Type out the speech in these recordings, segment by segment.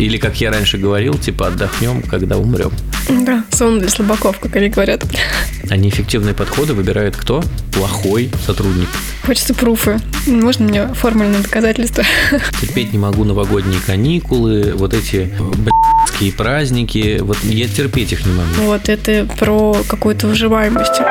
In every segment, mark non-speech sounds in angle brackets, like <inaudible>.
Или, как я раньше говорил, типа отдохнем, когда умрем. Да, сон для слабаков, как они говорят. А неэффективные подходы выбирает кто? Плохой сотрудник. Хочется пруфы. Можно мне формульное доказательство? Терпеть не могу новогодние каникулы, вот эти блядские праздники. Вот я терпеть их не могу. Вот это про какую-то выживаемость.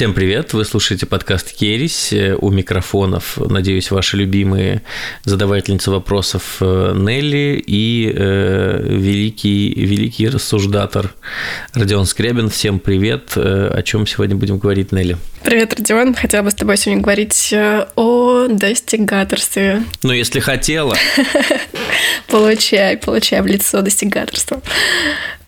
Всем привет! Вы слушаете подкаст Керись. У микрофонов, надеюсь, ваши любимые задавательницы вопросов э, Нелли и э, великий, великий рассуждатор Родион Скрябин. Всем привет! Э, о чем сегодня будем говорить, Нелли? Привет, Родион. Хотела бы с тобой сегодня говорить э, о достигаторстве. Ну, если хотела. <laughs> Получай, получай в лицо достигаторства.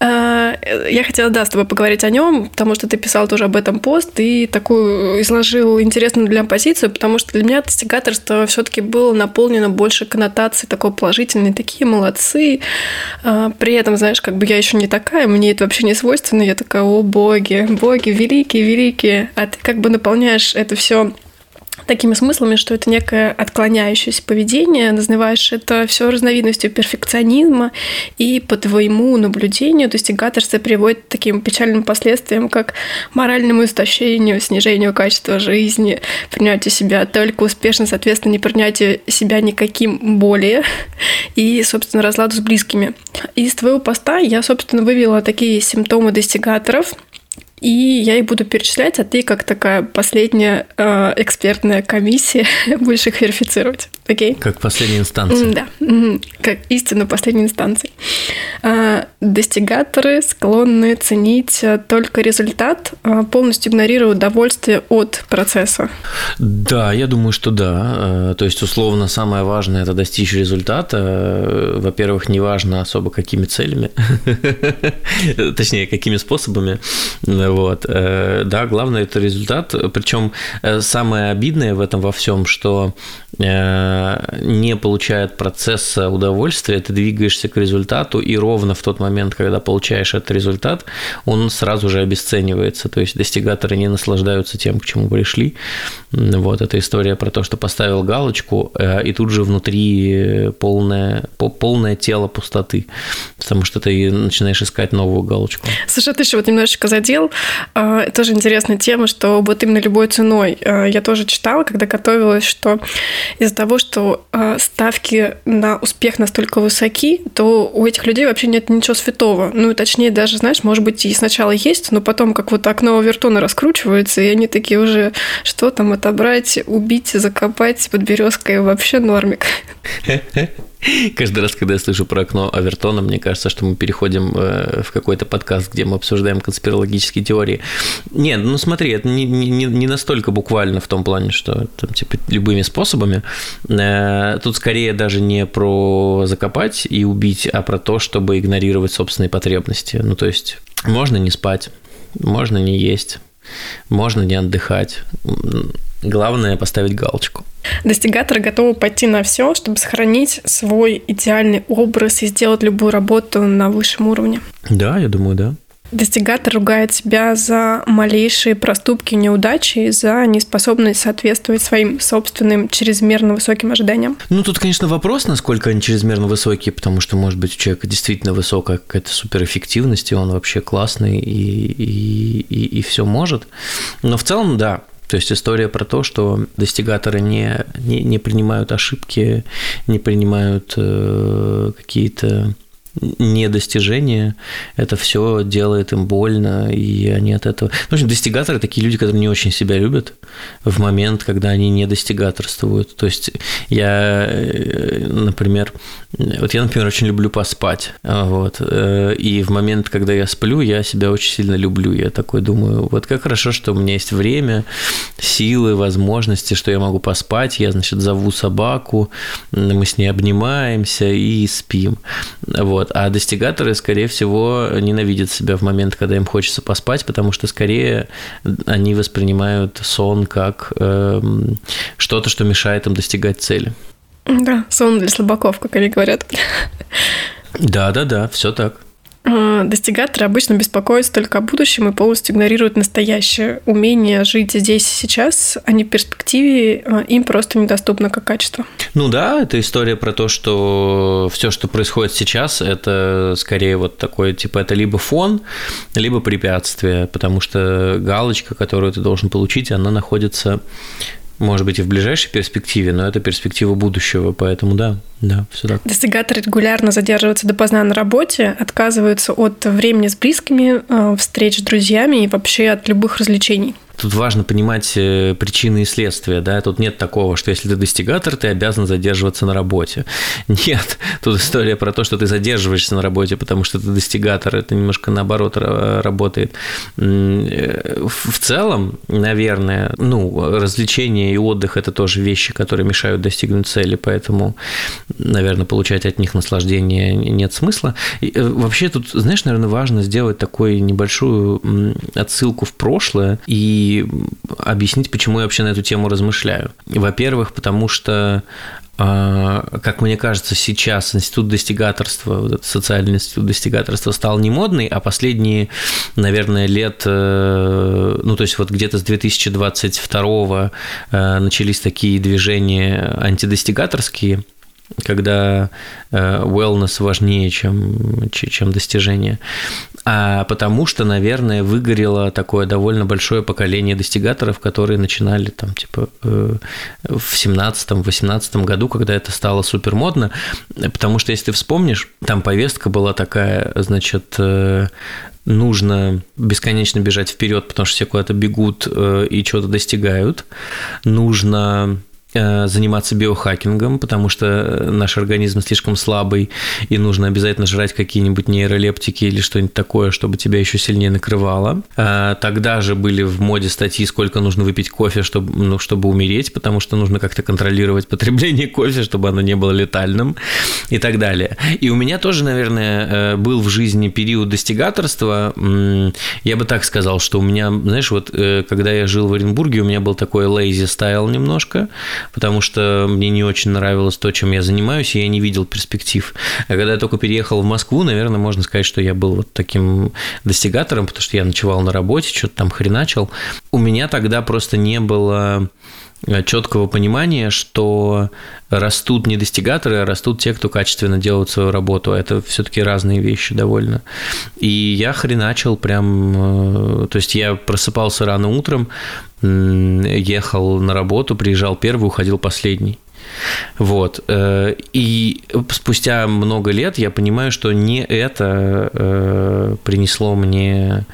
А, я хотела, да, с тобой поговорить о нем, потому что ты писал тоже об этом пост и такую изложил интересную для позицию, потому что для меня достигаторство все-таки было наполнено больше коннотацией такой положительной, такие молодцы. А, при этом, знаешь, как бы я еще не такая, мне это вообще не свойственно, я такая, о боги, боги, великие, великие, а ты как бы наполняешь это все такими смыслами, что это некое отклоняющееся поведение, называешь это все разновидностью перфекционизма, и по твоему наблюдению достигаторство приводит к таким печальным последствиям, как моральному истощению, снижению качества жизни, принятию себя только успешно, соответственно, не принятию себя никаким более, <laughs> и, собственно, разладу с близкими. Из твоего поста я, собственно, вывела такие симптомы достигаторов – и я их буду перечислять, а ты как такая последняя э, экспертная комиссия <laughs> будешь их верифицировать. Окей? Как последняя инстанция. Да, как истину последней инстанции. Э, достигаторы склонны ценить только результат, э, полностью игнорируя удовольствие от процесса. Да, я думаю, что да. Э, то есть, условно, самое важное – это достичь результата. Во-первых, неважно особо какими целями, <laughs> точнее, какими способами вот. Э, да, главное это результат. Причем э, самое обидное в этом во всем, что не получает процесса удовольствия, ты двигаешься к результату, и ровно в тот момент, когда получаешь этот результат, он сразу же обесценивается. То есть достигаторы не наслаждаются тем, к чему пришли. Вот эта история про то, что поставил галочку, и тут же внутри полное, полное тело пустоты, потому что ты начинаешь искать новую галочку. Слушай, ты еще вот немножечко задел а, тоже интересная тема, что вот именно любой ценой. А, я тоже читала, когда готовилась, что из-за того, что а, ставки на успех настолько высоки, то у этих людей вообще нет ничего святого. Ну, точнее, даже, знаешь, может быть, и сначала есть, но потом как вот окно Овертона раскручивается, и они такие уже, что там отобрать, убить, закопать под березкой вообще нормик. <laughs> <laughs> Каждый раз, когда я слышу про окно Авертона, мне кажется, что мы переходим э, в какой-то подкаст, где мы обсуждаем конспирологические теории. Нет, ну смотри, это не, не, не настолько буквально в том плане, что там, типа, любыми способами. Э, тут скорее даже не про закопать и убить, а про то, чтобы игнорировать собственные потребности. Ну, то есть, можно не спать, можно не есть, можно не отдыхать. Главное поставить галочку. Достигаторы готовы пойти на все, чтобы сохранить свой идеальный образ и сделать любую работу на высшем уровне. Да, я думаю, да. Достигатор ругает себя за малейшие проступки, неудачи, за неспособность соответствовать своим собственным чрезмерно высоким ожиданиям. Ну, тут, конечно, вопрос, насколько они чрезмерно высокие, потому что, может быть, у человека действительно высокая какая-то суперэффективность, и он вообще классный и, и, и, и все может. Но в целом, да, то есть история про то, что достигаторы не, не, не принимают ошибки, не принимают э, какие-то недостижения, это все делает им больно, и они от этого... В общем, достигаторы такие люди, которые не очень себя любят в момент, когда они не достигаторствуют. То есть я, э, например, вот я, например, очень люблю поспать, вот, э, и в момент, когда я сплю, я себя очень сильно люблю. Я такой думаю, вот как хорошо, что у меня есть время, силы, возможности, что я могу поспать, я, значит, зову собаку, мы с ней обнимаемся и спим. Вот. Вот. А достигаторы, скорее всего, ненавидят себя в момент, когда им хочется поспать, потому что скорее они воспринимают сон как э, что-то, что мешает им достигать цели. Да, сон для слабаков, как они говорят. Да, да, да, все так. Э, достигаторы обычно беспокоятся только о будущем и полностью игнорируют настоящее. Умение жить здесь и сейчас, а не перспективе, э, им просто недоступно как качество. Ну да, это история про то, что все, что происходит сейчас, это скорее вот такое, типа, это либо фон, либо препятствие, потому что галочка, которую ты должен получить, она находится может быть, и в ближайшей перспективе, но это перспектива будущего, поэтому да, да, все так. Достигаторы регулярно задерживаются допоздна на работе, отказываются от времени с близкими, э, встреч с друзьями и вообще от любых развлечений. Тут важно понимать э, причины и следствия, да, тут нет такого, что если ты достигатор, ты обязан задерживаться на работе. <laughs> Нет, тут история про то, что ты задерживаешься на работе, потому что ты достигатор, это немножко наоборот работает. Э, в целом, наверное, ну, развлечения и отдых – это тоже вещи, которые мешают достигнуть цели, поэтому, наверное, получать от них наслаждение нет смысла. И э, вообще тут, знаешь, наверное, важно сделать такую небольшую отсылку в прошлое и объяснить, почему я вообще на эту тему размышляю. Во-первых, потому что а, как мне кажется, сейчас институт достигаторства, вот этот социальный институт достигаторства стал не модный, а последние, наверное, лет, э, ну, то есть вот где-то с 2022 э, начались такие движения антидостигаторские, когда э, wellness важнее, чем, чем достижение. А потому что, наверное, выгорело такое довольно большое поколение достигаторов, которые начинали там типа э, в 17-18 году, когда это стало супер модно, потому что если ты вспомнишь, там повестка была такая, значит, э, нужно бесконечно бежать вперед, потому что все куда-то бегут и что-то достигают, нужно заниматься биохакингом, потому что э, наш организм слишком слабый, и нужно обязательно жрать какие-нибудь нейролептики или что-нибудь такое, чтобы тебя еще сильнее накрывало. Э, тогда же были в моде статьи, сколько нужно выпить кофе, чтобы, ну, чтобы умереть, потому что нужно как-то контролировать потребление <laughs> кофе, чтобы оно не было летальным и так далее. И у меня тоже, наверное, был в жизни период достигаторства. Я бы так сказал, что у меня, знаешь, вот когда я жил в Оренбурге, у меня был такой lazy style немножко, потому что мне не очень нравилось то, чем я занимаюсь, и я не видел перспектив. А когда я только переехал в Москву, наверное, можно сказать, что я был вот таким достигатором, потому что я ночевал на работе, что-то там хреначил. У меня тогда просто не было четкого понимания, что растут не достигаторы, а растут те, кто качественно делают свою работу. Это все-таки разные вещи довольно. И я хреначил прям... Э, то есть я просыпался рано утром, ехал на работу, приезжал первый, уходил последний. Вот. Э, и спустя много лет я понимаю, что не это э, принесло мне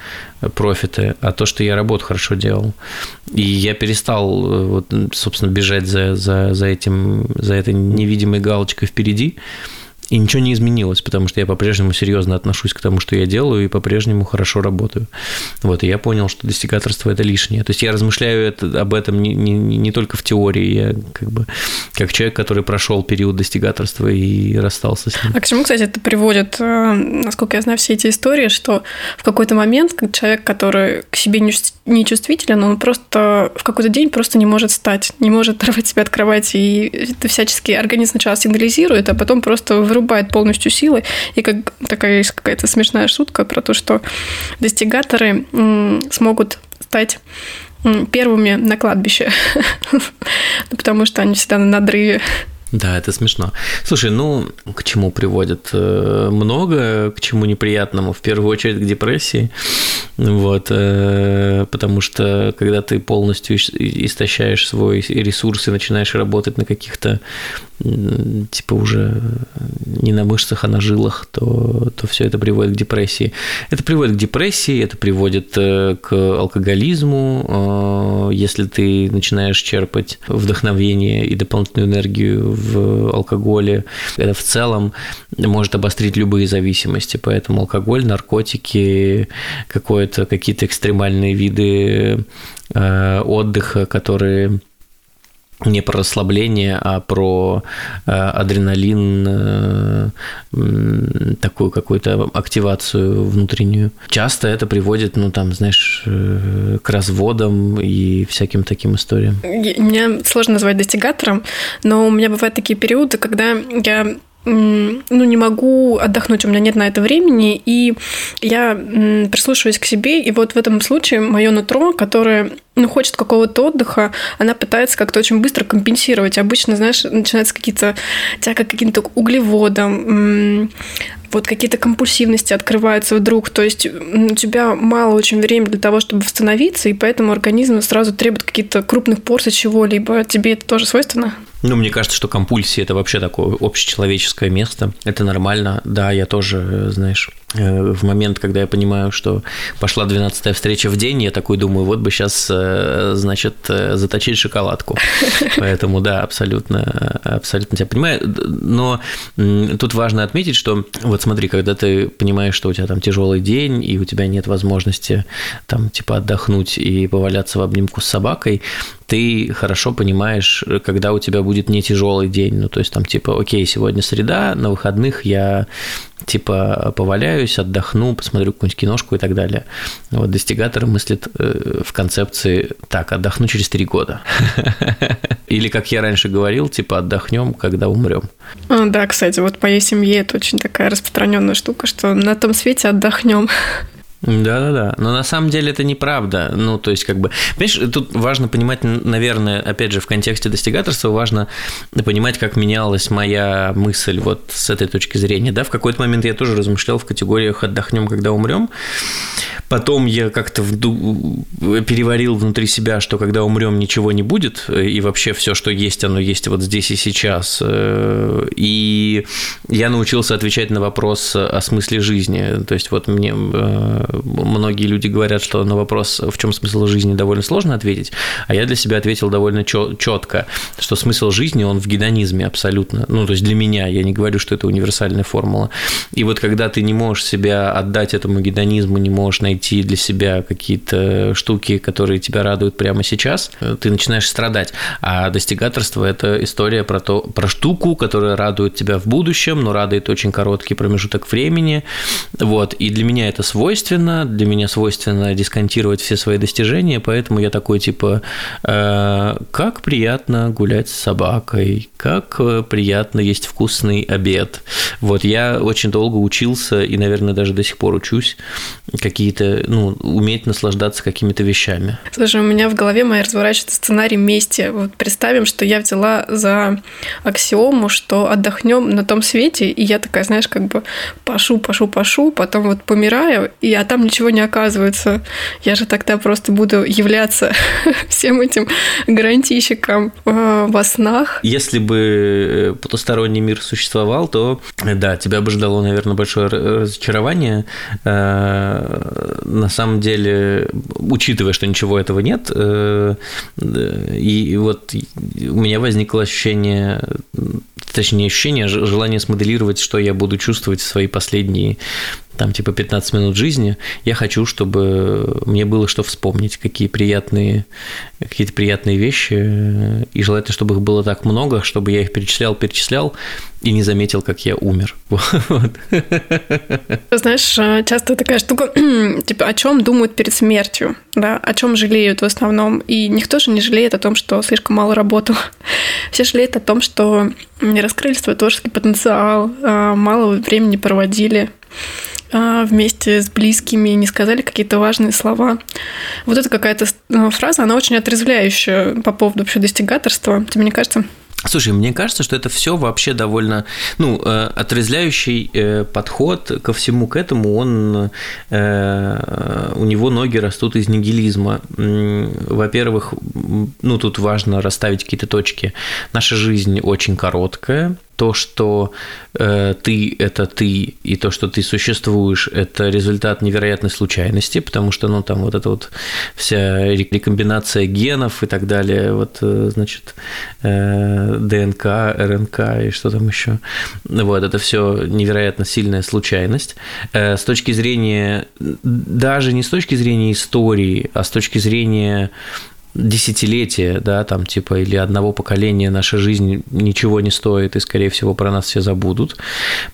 профиты, а то, что я работу хорошо делал. И я перестал, э, вот, собственно, бежать за, за, за, этим, за этой невидимой галочкой впереди, и ничего не изменилось, потому что я по-прежнему серьезно отношусь к тому, что я делаю, и по-прежнему хорошо работаю. Вот, и я понял, что достигаторство – это лишнее. То есть я размышляю это, об этом не, не, не только в теории, я как бы как человек, который прошел период достигаторства и расстался с ним. А к чему, кстати, это приводит, э, насколько я знаю, все эти истории, что в какой-то момент человек, который к себе не чувствителен, он просто в какой-то день просто не может встать, не может <laughs> оторвать себя от кровати, и это всячески организм сначала сигнализирует, а потом просто вырубает полностью силы. И как такая есть какая-то смешная шутка про то, что достигаторы смогут стать первыми на кладбище, <laughs> потому что они всегда на надрыве. Да, это смешно. Слушай, ну, к чему приводит? Э, много, к чему неприятному, в первую очередь к депрессии. Вот, э, потому что когда ты полностью истощаешь свой ресурс и начинаешь работать на каких-то типа уже не на мышцах, а на жилах, то, то все это приводит к депрессии. Это приводит к депрессии, это приводит э, к алкоголизму, если ты начинаешь черпать вдохновение и дополнительную энергию в алкоголе. Это в целом может обострить любые зависимости, поэтому алкоголь, наркотики, какие-то экстремальные виды э, отдыха, которые не про расслабление, а про э, адреналин, э, такую какую-то активацию внутреннюю. Часто это приводит, ну там, знаешь, э, к разводам и всяким таким историям. Меня сложно назвать достигатором, но у меня бывают такие периоды, когда я ну, не могу отдохнуть, у меня нет на это времени, и я прислушиваюсь к себе, и вот в этом случае мое нутро, которое ну, хочет какого-то отдыха, она пытается как-то очень быстро компенсировать. Обычно, знаешь, начинаются какие-то тяга к каким-то углеводам, вот какие-то компульсивности открываются вдруг, то есть у тебя мало очень времени для того, чтобы восстановиться, и поэтому организм сразу требует каких-то крупных порций чего-либо. Тебе это тоже свойственно? Ну, мне кажется, что компульсия – это вообще такое общечеловеческое место. Это нормально. Да, я тоже, знаешь, э, в момент, когда я понимаю, что пошла 12-я встреча в день, я такой думаю, вот бы сейчас, э, значит, э, заточить шоколадку. <laughs> Поэтому, да, абсолютно, абсолютно тебя понимаю. Но тут важно отметить, что вот смотри, когда ты понимаешь, что у тебя там тяжелый день, и у тебя нет возможности там типа отдохнуть и поваляться в обнимку с собакой, ты хорошо понимаешь, когда у тебя будет не тяжелый день. Ну, то есть там типа, окей, сегодня среда, на выходных я типа поваляюсь, отдохну, посмотрю какую-нибудь киношку и так далее. Вот достигатор мыслит э, в концепции так, отдохну через три года. <laughs> Или, как я раньше говорил, типа отдохнем, когда умрем. А, да, кстати, вот в моей семье это очень такая распространенная штука, что на том свете отдохнем. <laughs> Да-да-да, но на самом деле это неправда. Ну, то есть, как бы, понимаешь, тут важно понимать, наверное, опять же, в контексте достигаторства важно понимать, как менялась моя мысль вот с этой точки зрения, да, в какой-то момент я тоже размышлял в категориях «отдохнем, когда умрем», потом я как-то вду... переварил внутри себя, что когда умрем, ничего не будет, и вообще все, что есть, оно есть вот здесь и сейчас, и я научился отвечать на вопрос о смысле жизни, то есть вот мне э, многие люди говорят, что на вопрос, в чем смысл жизни, довольно сложно ответить, а я для себя ответил довольно четко, что смысл жизни, он в гедонизме абсолютно. Ну, то есть для меня, я не говорю, что это универсальная формула. И вот когда ты не можешь себя отдать этому гедонизму, не можешь найти для себя какие-то штуки, которые тебя радуют прямо сейчас, ты начинаешь страдать. А достигаторство – это история про, то, про штуку, которая радует тебя в будущем, но радует очень короткий промежуток времени. Вот. И для меня это свойственно, свойственно, для меня свойственно дисконтировать все свои достижения, поэтому я такой типа, э, как приятно гулять с собакой, как э, приятно есть вкусный обед. Вот я очень долго учился и, наверное, даже до сих пор учусь какие-то, ну, уметь наслаждаться какими-то вещами. Слушай, у меня в голове моя разворачивается сценарий мести. Вот представим, что я взяла за аксиому, что отдохнем на том свете, и я такая, знаешь, как бы пашу, пашу, пашу, потом вот помираю, и от там ничего не оказывается. Я же тогда просто буду являться <laughs> всем этим гарантийщиком э, во снах. Если бы э, потусторонний мир существовал, то да, тебя бы ждало, наверное, большое разочарование. Э, на самом деле, учитывая, что ничего этого нет, и вот у меня возникло ощущение точнее, ощущение, желание смоделировать, что я буду чувствовать в свои последние там типа 15 минут жизни, я хочу, чтобы мне было что вспомнить, какие приятные, какие-то приятные вещи, и желательно, чтобы их было так много, чтобы я их перечислял, перечислял, и не заметил, как я умер. <laughs> Вот. Знаешь, э, часто такая штука, <clears throat> типа, о чем думают перед смертью, да, о чем жалеют в основном. И никто же не жалеет о том, что слишком мало работал. <laughs> Все жалеют о том, что не раскрыли свой творческий потенциал, а мало времени проводили а, вместе с близкими, не сказали какие-то важные слова. Вот это какая-то э, фраза, она очень отрезвляющая по поводу вообще достигаторства. Тебе не кажется? Слушай, мне кажется, что это все вообще довольно, ну, э, э, подход ко всему к этому, он, э, у него ноги растут из нигилизма. Во-первых, ну, тут важно расставить какие-то точки. Наша жизнь очень короткая, то, что э, ты – это ты, и то, что ты существуешь – это результат невероятной случайности, потому что, ну, там вот эта вот вся рекомбинация генов и так далее, вот, э, значит, э, ДНК, РНК и что там еще, вот, это все невероятно сильная случайность. Э, с точки зрения, даже не с точки зрения истории, а с точки зрения десятилетия, да, там типа или одного поколения наша жизнь ничего не стоит, и, скорее всего, про нас все забудут.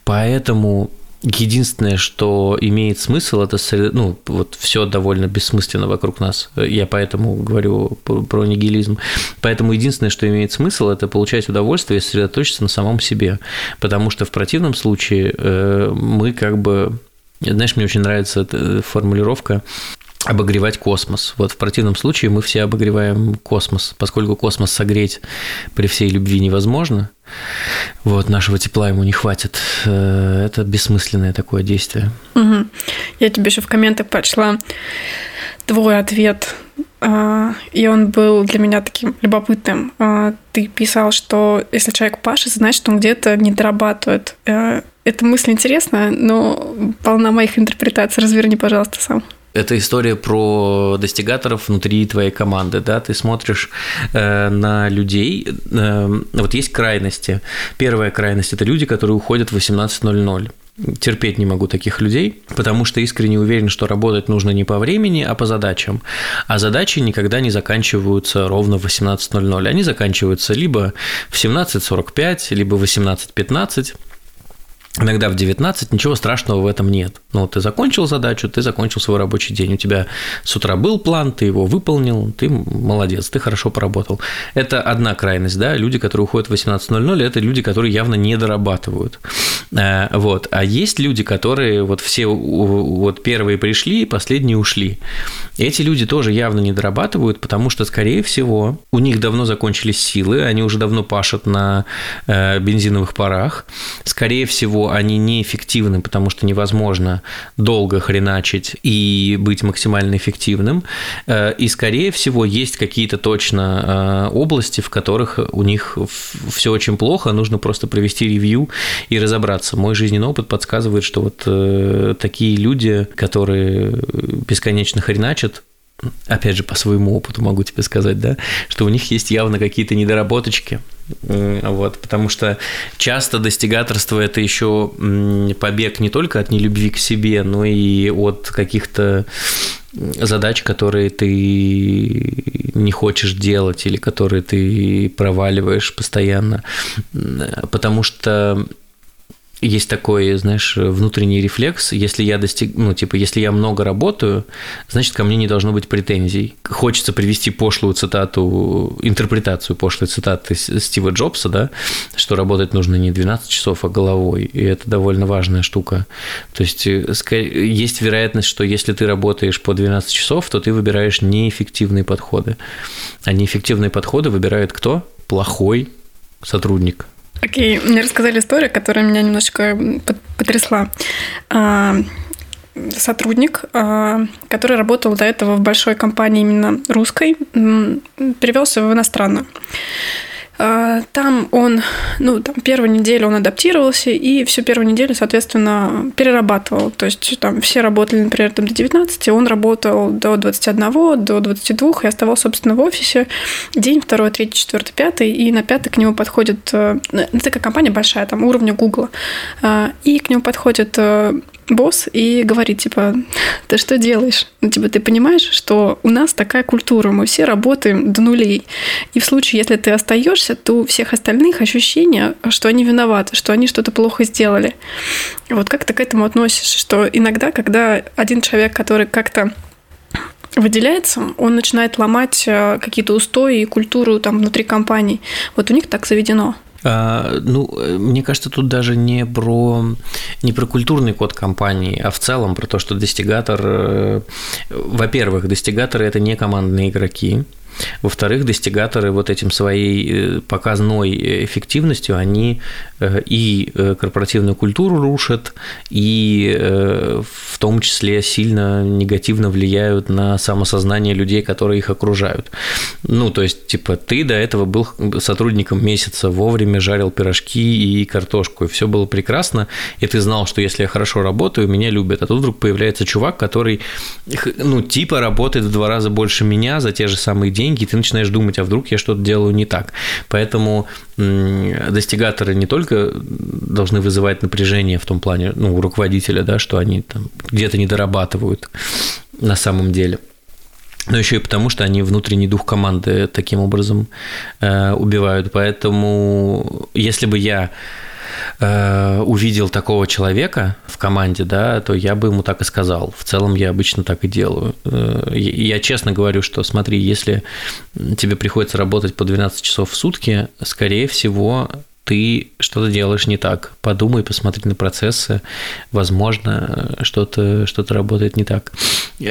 Поэтому Единственное, что имеет смысл, это ну, вот все довольно бессмысленно вокруг нас. Я поэтому говорю про нигилизм. Поэтому единственное, что имеет смысл, это получать удовольствие и сосредоточиться на самом себе. Потому что в противном случае э, мы как бы знаешь, мне очень нравится эта формулировка обогревать космос. Вот в противном случае мы все обогреваем космос, поскольку космос согреть при всей любви невозможно. Вот нашего тепла ему не хватит. Э, это бессмысленное такое действие. Угу. Я тебе еще в комментах прочла твой ответ, а, и он был для меня таким любопытным. А, ты писал, что если человек пашет, значит, он где-то не дорабатывает. Э, эта мысль интересная, но полна моих интерпретаций. Разверни, пожалуйста, сам это история про достигаторов внутри твоей команды, да, ты смотришь э, на людей, э, вот есть крайности. Первая крайность – это люди, которые уходят в 18.00 терпеть не могу таких людей, потому что искренне уверен, что работать нужно не по времени, а по задачам. А задачи никогда не заканчиваются ровно в 18.00. Они заканчиваются либо в 17.45, либо в 18.15 иногда в 19, ничего страшного в этом нет. Ну, ты закончил задачу, ты закончил свой рабочий день, у тебя с утра был план, ты его выполнил, ты молодец, ты хорошо поработал. Это одна крайность, да, люди, которые уходят в 18.00, это люди, которые явно не дорабатывают. Э, вот. А есть люди, которые вот все вот первые пришли, последние ушли. Эти люди тоже явно не дорабатывают, потому что, скорее всего, у них давно закончились силы, они уже давно пашут на э, бензиновых парах. Скорее всего, они неэффективны, потому что невозможно долго хреначить и быть максимально эффективным. Э, и, скорее всего, есть какие-то точно э, области, в которых у них все очень плохо, нужно просто провести ревью и разобраться. Мой жизненный опыт подсказывает, что вот э, такие люди, которые бесконечно хреначат, опять же, по своему опыту могу тебе сказать, да, что у них есть явно какие-то недоработочки, вот, потому что часто достигаторство – это еще побег не только от нелюбви к себе, но и от каких-то задач, которые ты не хочешь делать или которые ты проваливаешь постоянно, потому что есть такой, знаешь, внутренний рефлекс. Если я достиг, ну, типа, если я много работаю, значит, ко мне не должно быть претензий. Хочется привести пошлую цитату, интерпретацию пошлой цитаты Стива Джобса, да, что работать нужно не 12 часов, а головой. И это довольно важная штука. То есть э, есть вероятность, что если ты работаешь по 12 часов, то ты выбираешь неэффективные подходы. А неэффективные подходы выбирает кто? Плохой сотрудник, Окей, мне рассказали историю, которая меня немножечко потрясла. А, сотрудник, а, который работал до этого в большой компании именно русской, перевелся в иностранную. А, там он, ну, там первую неделю он адаптировался и всю первую неделю, соответственно, перерабатывал. То есть там все работали, например, там до 19, он работал до 21, до 22 и оставался, собственно, в офисе день, второй, третий, четвертый, пятый, и на пятый к нему подходит, э, ну, такая компания большая, там уровня Гугла, а, и к нему подходит э, босс и говорит, типа, ты что делаешь? Ну, типа, ты понимаешь, что у нас такая культура, мы все работаем до нулей. И в случае, если ты остаешься, то у всех остальных ощущение, что они виноваты, что они что-то плохо сделали. Вот как ты к этому относишься? Что иногда, когда один человек, который как-то выделяется, он начинает ломать э, какие-то устои и культуру там внутри компании. Вот у них так заведено. А, ну, мне кажется, тут даже не про, не про культурный код компании, а в целом про то, что достигатор... Э, во-первых, достигаторы – это не командные игроки, во-вторых, достигаторы вот этим своей э, показной эффективностью, они э, и э, корпоративную культуру рушат, и в том числе сильно негативно влияют на самосознание людей, которые их окружают. Ну, то есть, типа, ты до этого был сотрудником месяца, вовремя жарил пирожки и картошку, и все было прекрасно, и ты знал, что если я хорошо работаю, меня любят. А тут вдруг появляется чувак, который, ну, типа работает в два раза больше меня за те же самые деньги, деньги, и ты начинаешь думать, а вдруг я что-то делаю не так. Поэтому достигаторы не только должны вызывать напряжение в том плане, ну, у руководителя, да, что они там где-то не дорабатывают на самом деле, но еще и потому, что они внутренний дух команды таким образом э, убивают. Поэтому, если бы я э, увидел такого человека в команде, да, то я бы ему так и сказал. В целом я обычно так и делаю. Э, я честно говорю, что смотри, если тебе приходится работать по 12 часов в сутки, скорее всего, ты что-то делаешь не так. Подумай, посмотри на процессы. Возможно, что-то что работает не так.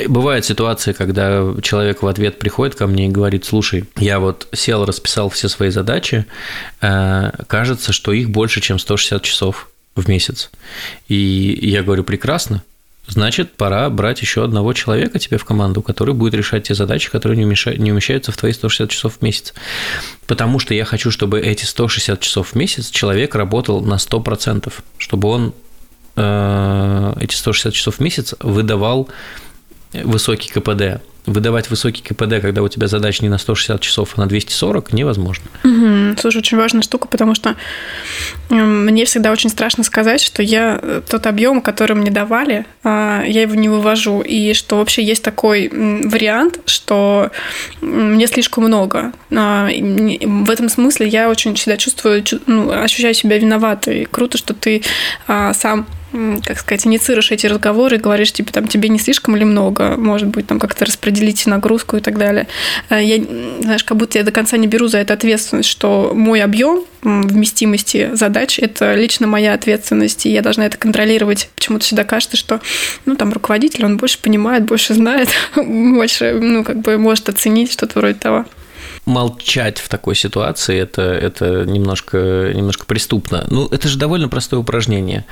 Бывают ситуации, когда человек в ответ приходит ко мне и говорит, слушай, я вот сел, расписал все свои задачи, э, кажется, что их больше, чем 160 часов в месяц. И я говорю, прекрасно, значит, пора брать еще одного человека тебе в команду, который будет решать те задачи, которые не, умещают, не умещаются в твои 160 часов в месяц. Потому что я хочу, чтобы эти 160 часов в месяц человек работал на 100%, чтобы он э, эти 160 часов в месяц выдавал высокий КПД выдавать высокий КПД, когда у тебя задача не на 160 часов, а на 240, невозможно. Угу. Слушай, очень важная штука, потому что мне всегда очень страшно сказать, что я э, тот объем, который мне давали, а, я его не вывожу, и что вообще есть такой вариант, что мне слишком много. А, в этом смысле я очень всегда чувствую, ну, ощущаю себя виноватой. Круто, что ты а, сам как сказать, инициируешь эти разговоры, говоришь, типа, там, тебе не слишком или много, может быть, там, как-то распределить нагрузку и так далее. Э, я, знаешь, как будто я до конца не беру за это ответственность, что мой объем вместимости задач – это лично моя ответственность, и я должна это контролировать. Почему-то всегда кажется, что, ну, там, руководитель, он больше понимает, больше знает, <laughs> больше, ну, как бы может оценить что-то вроде того молчать в такой ситуации это, это немножко, немножко преступно. Ну, это же довольно простое упражнение.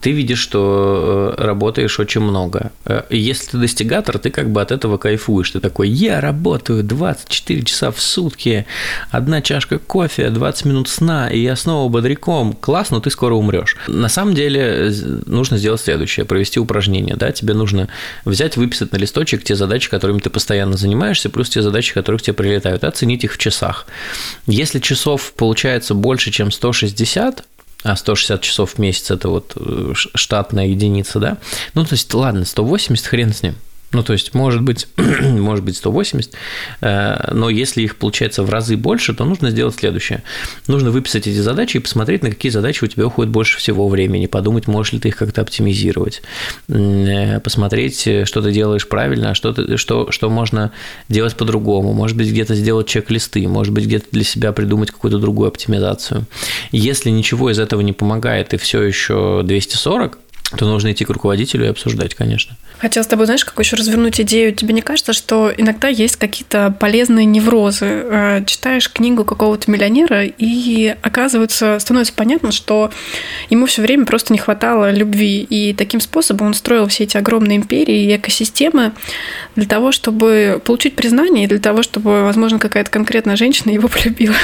Ты видишь, что э, работаешь очень много. Э, если ты достигатор, ты как бы от этого кайфуешь. Ты такой, я работаю 24 часа в сутки, одна чашка кофе, 20 минут сна, и я снова бодряком. Классно, ты скоро умрешь. На самом деле нужно сделать следующее, провести упражнение. Да? Тебе нужно взять, выписать на листочек те задачи, которыми ты постоянно занимаешься, плюс те задачи, которые к тебе прилетают. Оценить оценить их в часах. Если часов получается больше, чем 160, а 160 часов в месяц это вот э, штатная единица, да, ну, то есть, ладно, 180, хрен с ним, ну, то есть, может быть, <clears throat> может быть 180, э, но если их получается в разы больше, то нужно сделать следующее. Нужно выписать эти задачи и посмотреть, на какие задачи у тебя уходит больше всего времени, подумать, можешь ли ты их как-то оптимизировать, э, посмотреть, что ты делаешь правильно, а что, ты, что, что можно делать по-другому, может быть, где-то сделать чек-листы, может быть, где-то для себя придумать какую-то другую оптимизацию. Если ничего из этого не помогает и все еще 240, то нужно идти к руководителю и обсуждать, конечно. Хотела с тобой, знаешь, как еще развернуть идею. Тебе не кажется, что иногда есть какие-то полезные неврозы? Э, читаешь книгу какого-то миллионера, и оказывается, становится понятно, что ему все время просто не хватало любви. И таким способом он строил все эти огромные империи и экосистемы для того, чтобы получить признание, и для того, чтобы, возможно, какая-то конкретная женщина его полюбила.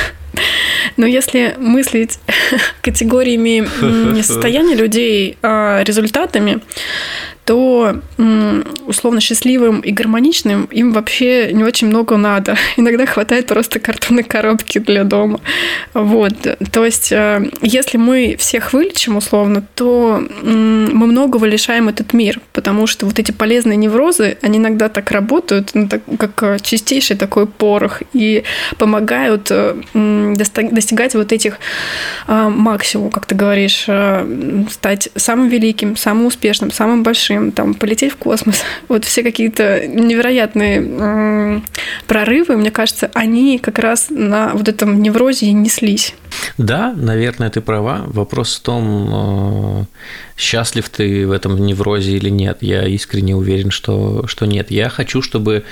Но если мыслить <laughs> категориями <laughs> состояния людей, а результатами, то условно счастливым и гармоничным им вообще не очень много надо. <laughs> Иногда хватает просто картонной коробки для дома. Вот. То есть, э, если мы всех вылечим условно, то мы многого лишаем этот мир, потому что вот эти полезные неврозы, они иногда так работают, ну, как э, чистейший такой порох, и помогают э, достигать вот этих максимум, как ты говоришь, стать самым великим, самым успешным, самым большим, там, полететь в космос. <laughs> Вот все какие-то невероятные прорывы, мне кажется, они как раз на вот этом неврозе и неслись. Да, наверное, ты права. Вопрос в том, э, счастлив ты в этом неврозе или нет. Я искренне уверен, что, что нет. Я хочу, чтобы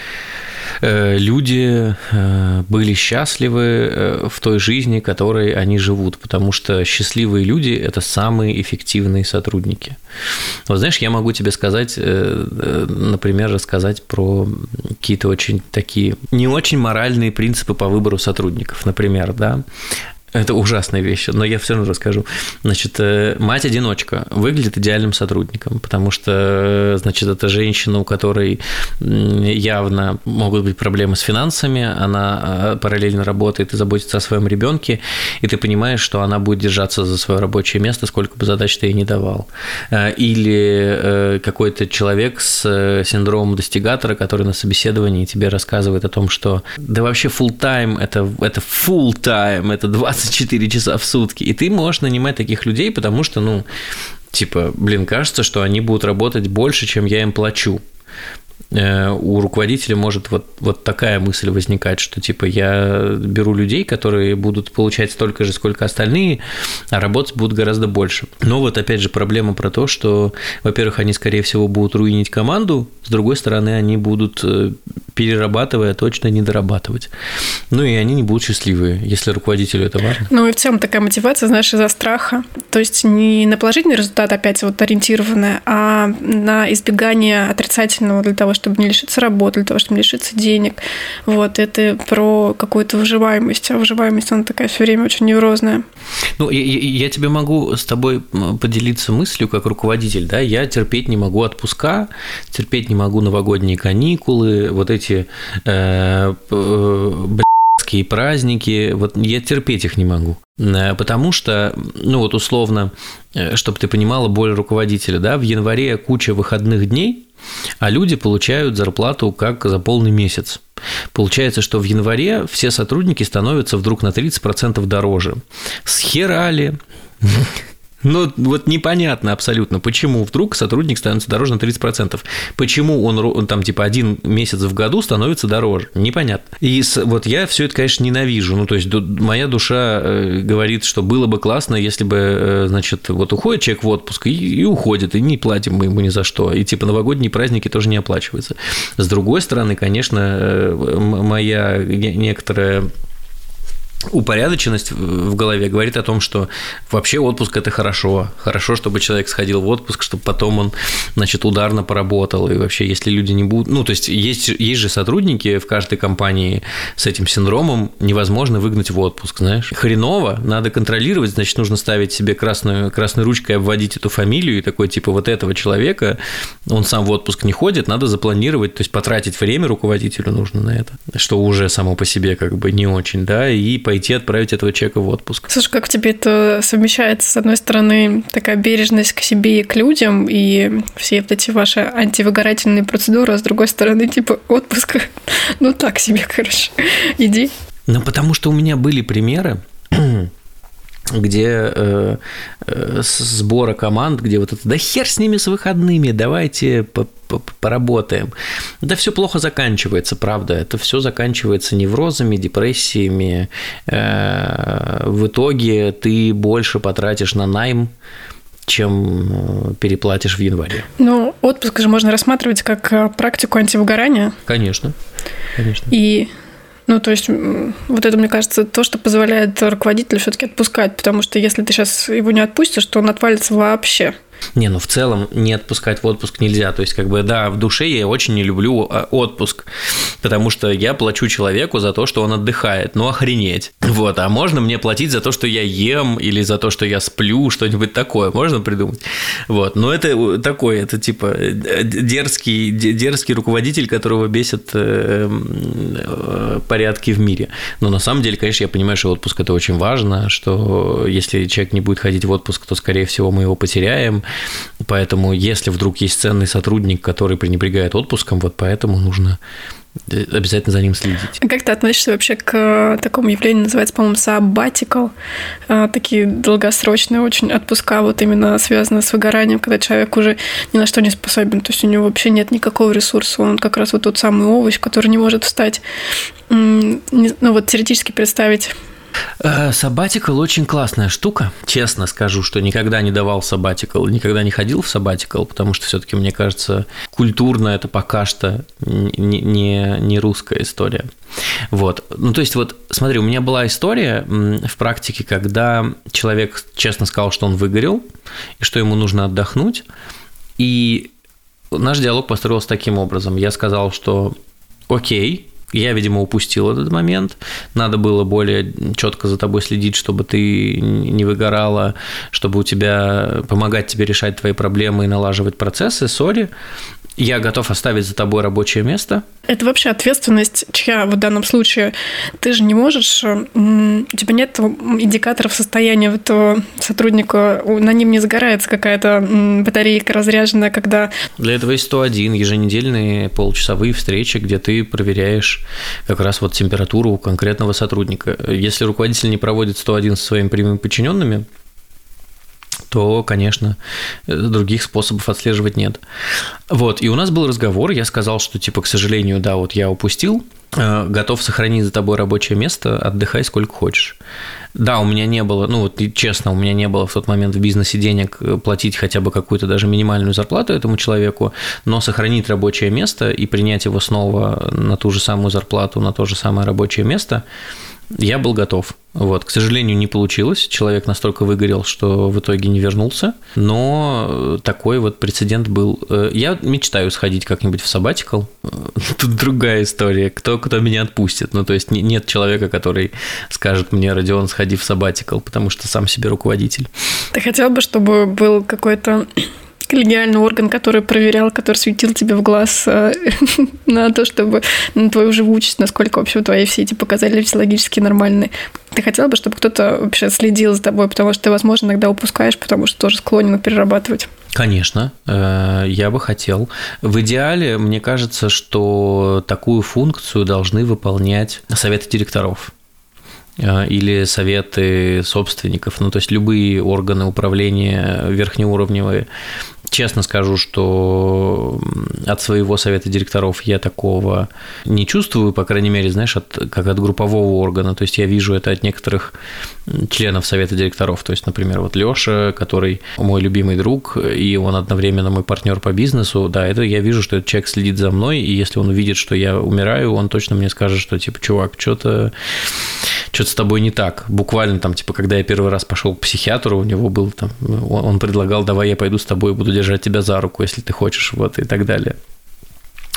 люди э, были счастливы э, в той жизни, которой они живут, потому что счастливые люди – это самые эффективные сотрудники. Вот знаешь, я могу тебе сказать, например, рассказать про какие-то очень такие не очень моральные принципы по выбору сотрудников, например, да, это ужасная вещь, но я все равно расскажу. Значит, э, мать-одиночка выглядит идеальным сотрудником, потому что, значит, это женщина, у которой явно могут быть проблемы с финансами, она э, параллельно работает и заботится о своем ребенке, и ты понимаешь, что она будет держаться за свое рабочее место, сколько бы задач ты ей не давал. Э, или какой-то человек с синдромом достигатора, который на собеседовании тебе рассказывает о том, что да вообще full time это, это full time, это 20 24 часа в сутки. И ты можешь нанимать таких людей, потому что, ну, типа, блин, кажется, что они будут работать больше, чем я им плачу. Э, у руководителя может вот, вот такая мысль возникать, что типа я беру людей, которые будут получать столько же, сколько остальные, а работать будут гораздо больше. Но вот опять же проблема про то, что, во-первых, они, скорее всего, будут руинить команду, с другой стороны, они будут, э, перерабатывая, точно не дорабатывать. Ну и они не будут счастливые, если руководителю это важно. Ну и в целом такая мотивация, знаешь, из-за страха. То есть не на положительный результат опять вот ориентированная, а на избегание отрицательного для того, чтобы не лишиться работы, для того, чтобы не лишиться денег. Вот, это про какую-то выживаемость. А выживаемость, она такая все время очень неврозная. Ну, я, я тебе могу с тобой поделиться мыслью как руководитель, да, я терпеть не могу отпуска, терпеть не могу новогодние каникулы, вот эти э, э, праздники, вот я терпеть их не могу. Э, потому что, ну вот условно, чтобы ты понимала боль руководителя, да, в январе куча выходных дней, а люди получают зарплату как за полный месяц. Получается, что в январе все сотрудники становятся вдруг на 30% дороже. Схерали. Ну, вот непонятно абсолютно, почему вдруг сотрудник становится дороже на 30%. Почему он, там типа один месяц в году становится дороже. Непонятно. И вот я все это, конечно, ненавижу. Ну, то есть моя душа э, говорит, что было бы классно, если бы, э, значит, вот уходит человек в отпуск и, и уходит, и не платим мы ему ни за что. И типа новогодние праздники тоже не оплачиваются. С другой стороны, конечно, э, моя некоторая упорядоченность в голове говорит о том, что вообще отпуск это хорошо. Хорошо, чтобы человек сходил в отпуск, чтобы потом он, значит, ударно поработал. И вообще, если люди не будут... Ну, то есть, есть, есть же сотрудники в каждой компании с этим синдромом, невозможно выгнать в отпуск, знаешь. Хреново, надо контролировать, значит, нужно ставить себе красную, красной ручкой, обводить эту фамилию и такой, типа, вот этого человека, он сам в отпуск не ходит, надо запланировать, то есть, потратить время руководителю нужно на это, что уже само по себе как бы не очень, да, и пойти отправить этого человека в отпуск. Слушай, как тебе это совмещается? С одной стороны, такая бережность к себе и к людям, и все вот эти ваши антивыгорательные процедуры, а с другой стороны, типа, отпуск, <laughs> ну так себе, короче, иди. Ну, потому что у меня были примеры, где э, э, сбора команд, где вот это, да хер с ними с выходными, давайте поработаем. Да все плохо заканчивается, правда. Это все заканчивается неврозами, депрессиями. Э, в итоге ты больше потратишь на найм, чем э, переплатишь в январе. Ну, отпуск же можно рассматривать как э, практику антивыгорания. Конечно, конечно. И ну, то есть, вот это, мне кажется, то, что позволяет руководителю все-таки отпускать, потому что если ты сейчас его не отпустишь, то он отвалится вообще. Не, ну в целом не отпускать в отпуск нельзя. То есть, как бы, да, в душе я очень не люблю а, отпуск, потому что я плачу человеку за то, что он отдыхает. Ну, охренеть. Вот, а можно мне платить за то, что я ем, или за то, что я сплю, что-нибудь такое. Можно придумать? Вот, но это такой, это типа дерзкий, дерзкий руководитель, которого бесит э, э, порядки в мире. Но на самом деле, конечно, я понимаю, что отпуск это очень важно, что если человек не будет ходить в отпуск, то, скорее всего, мы его потеряем, Поэтому, если вдруг есть ценный сотрудник, который пренебрегает отпуском, вот поэтому нужно э, обязательно за ним следить. А как ты относишься вообще к э, такому явлению, называется, по-моему, sabbatical, э, такие долгосрочные очень отпуска, вот именно связанные с выгоранием, когда человек уже ни на что не способен, то есть у него вообще нет никакого ресурса, он как раз вот тот самый овощ, который не может встать. Ну вот теоретически представить Сабатикл очень классная штука. Честно скажу, что никогда не давал сабатикл, никогда не ходил в сабатикл, потому что все-таки, мне кажется, культурно это пока что не, не, не русская история. Вот. Ну, то есть, вот, смотри, у меня была история в практике, когда человек честно сказал, что он выгорел, и что ему нужно отдохнуть. И наш диалог построился таким образом. Я сказал, что окей, я, видимо, упустил этот момент. Надо было более четко за тобой следить, чтобы ты не выгорала, чтобы у тебя помогать тебе решать твои проблемы и налаживать процессы. Сори. Я готов оставить за тобой рабочее место. Это вообще ответственность чья в данном случае? Ты же не можешь, у тебя нет индикаторов состояния этого сотрудника, на ним не загорается какая-то батарейка разряженная, когда... Для этого есть 101, еженедельные получасовые встречи, где ты проверяешь как раз вот температуру конкретного сотрудника. Если руководитель не проводит 101 со своими прямыми подчиненными, то, конечно, других способов отслеживать нет. Вот, и у нас был разговор, я сказал, что, типа, к сожалению, да, вот я упустил, э, готов сохранить за тобой рабочее место, отдыхай сколько хочешь. Да, у меня не было, ну вот честно, у меня не было в тот момент в бизнесе денег э, платить хотя бы какую-то даже минимальную зарплату этому человеку, но сохранить рабочее место и принять его снова на ту же самую зарплату, на то же самое рабочее место – я был готов. Вот, к сожалению, не получилось. Человек настолько выгорел, что в итоге не вернулся. Но такой вот прецедент был. Э, я мечтаю сходить как-нибудь в сабатикл. Тут другая история. Кто, кто меня отпустит? Ну, то есть нет человека, который скажет мне, Родион, сходи в сабатикл, потому что сам себе руководитель. Ты хотел бы, чтобы был какой-то коллегиальный орган, который проверял, который светил тебе в глаз э, <laughs> на то, чтобы на твою живучесть, насколько вообще твои все эти показатели физиологически нормальные. Ты хотела бы, чтобы кто-то вообще следил за тобой, потому что ты, возможно, иногда упускаешь, потому что тоже склонен перерабатывать. Конечно, э, я бы хотел. В идеале, мне кажется, что такую функцию должны выполнять советы директоров. А, или советы собственников, ну то есть любые органы управления верхнеуровневые Честно скажу, что от своего совета директоров я такого не чувствую, по крайней мере, знаешь, от, как от группового органа. То есть я вижу это от некоторых членов совета директоров. То есть, например, вот Лёша, который мой любимый друг, и он одновременно мой партнер по бизнесу, да, это я вижу, что этот человек следит за мной, и если он увидит, что я умираю, он точно мне скажет, что типа, чувак, что-то что-то с тобой не так. Буквально там, типа, когда я первый раз пошел к психиатру, у него был там, он предлагал, давай я пойду с тобой, буду держать тебя за руку, если ты хочешь, вот, и так далее.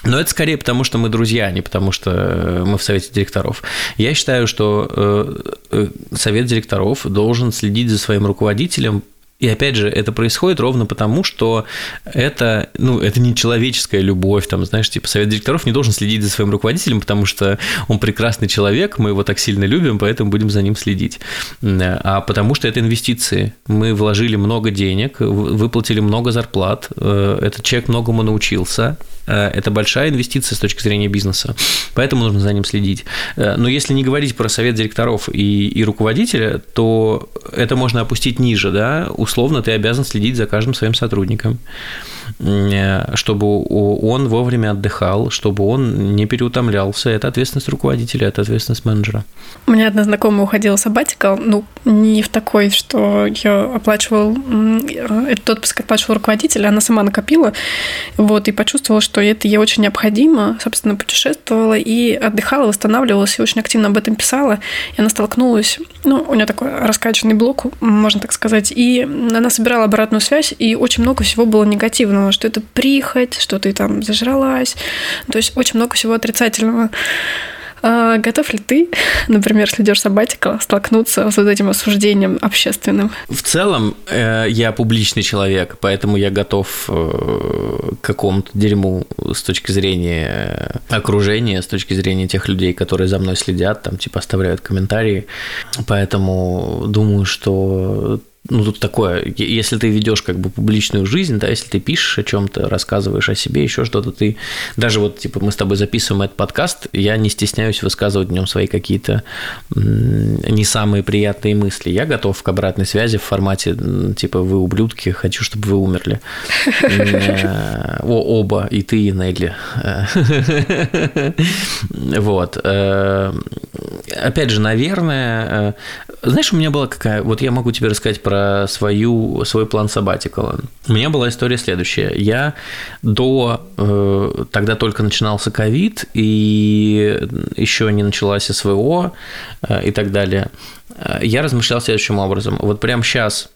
Но это скорее потому, что мы друзья, а не потому, что э, мы в совете директоров. Я считаю, что э, э, совет директоров должен следить за своим руководителем и опять же, это происходит ровно потому, что это, ну, это не человеческая любовь, там, знаешь, типа совет директоров не должен следить за своим руководителем, потому что он прекрасный человек, мы его так сильно любим, поэтому будем за ним следить. А потому что это инвестиции. Мы вложили много денег, выплатили много зарплат, э, этот человек многому научился, э, это большая инвестиция с точки зрения бизнеса, поэтому нужно за ним следить. Э, но если не говорить про совет директоров и, и руководителя, то это можно опустить ниже, да, условно ты обязан следить за каждым своим сотрудником, чтобы он вовремя отдыхал, чтобы он не переутомлялся. Это ответственность руководителя, это ответственность менеджера. У меня одна знакомая уходила сабатикал, ну, не в такой, что я оплачивал, этот отпуск оплачивал руководитель, она сама накопила, вот, и почувствовала, что это ей очень необходимо, собственно, путешествовала и отдыхала, восстанавливалась, и очень активно об этом писала, и она столкнулась, ну, у нее такой раскачанный блок, можно так сказать, и она собирала обратную связь, и очень много всего было негативного, что это прихоть, что ты там зажралась, то есть очень много всего отрицательного. А готов ли ты, <laughs> например, если идешь сабатикал, столкнуться с вот этим осуждением общественным? В целом, э, я публичный человек, поэтому я готов э, к какому-то дерьму с точки зрения окружения, с точки зрения тех людей, которые за мной следят, там, типа, оставляют комментарии. Поэтому думаю, что ну, тут такое, если ты ведешь как бы публичную жизнь, да, если ты пишешь о чем-то, рассказываешь о себе, еще что-то, ты даже вот, типа, мы с тобой записываем этот подкаст, я не стесняюсь высказывать в нем свои какие-то не самые приятные мысли. Я готов к обратной связи в формате, типа, вы ублюдки, хочу, чтобы вы умерли. Э, о, оба, и ты, и Нелли. <laughs> Вот. Э, опять же, наверное, э, знаешь, у меня была какая, вот я могу тебе рассказать про свою, свой план сабатикала. У меня была история следующая. Я до... Э, тогда только начинался ковид, и еще не началась СВО э, и так далее. Я размышлял следующим образом. Вот прямо сейчас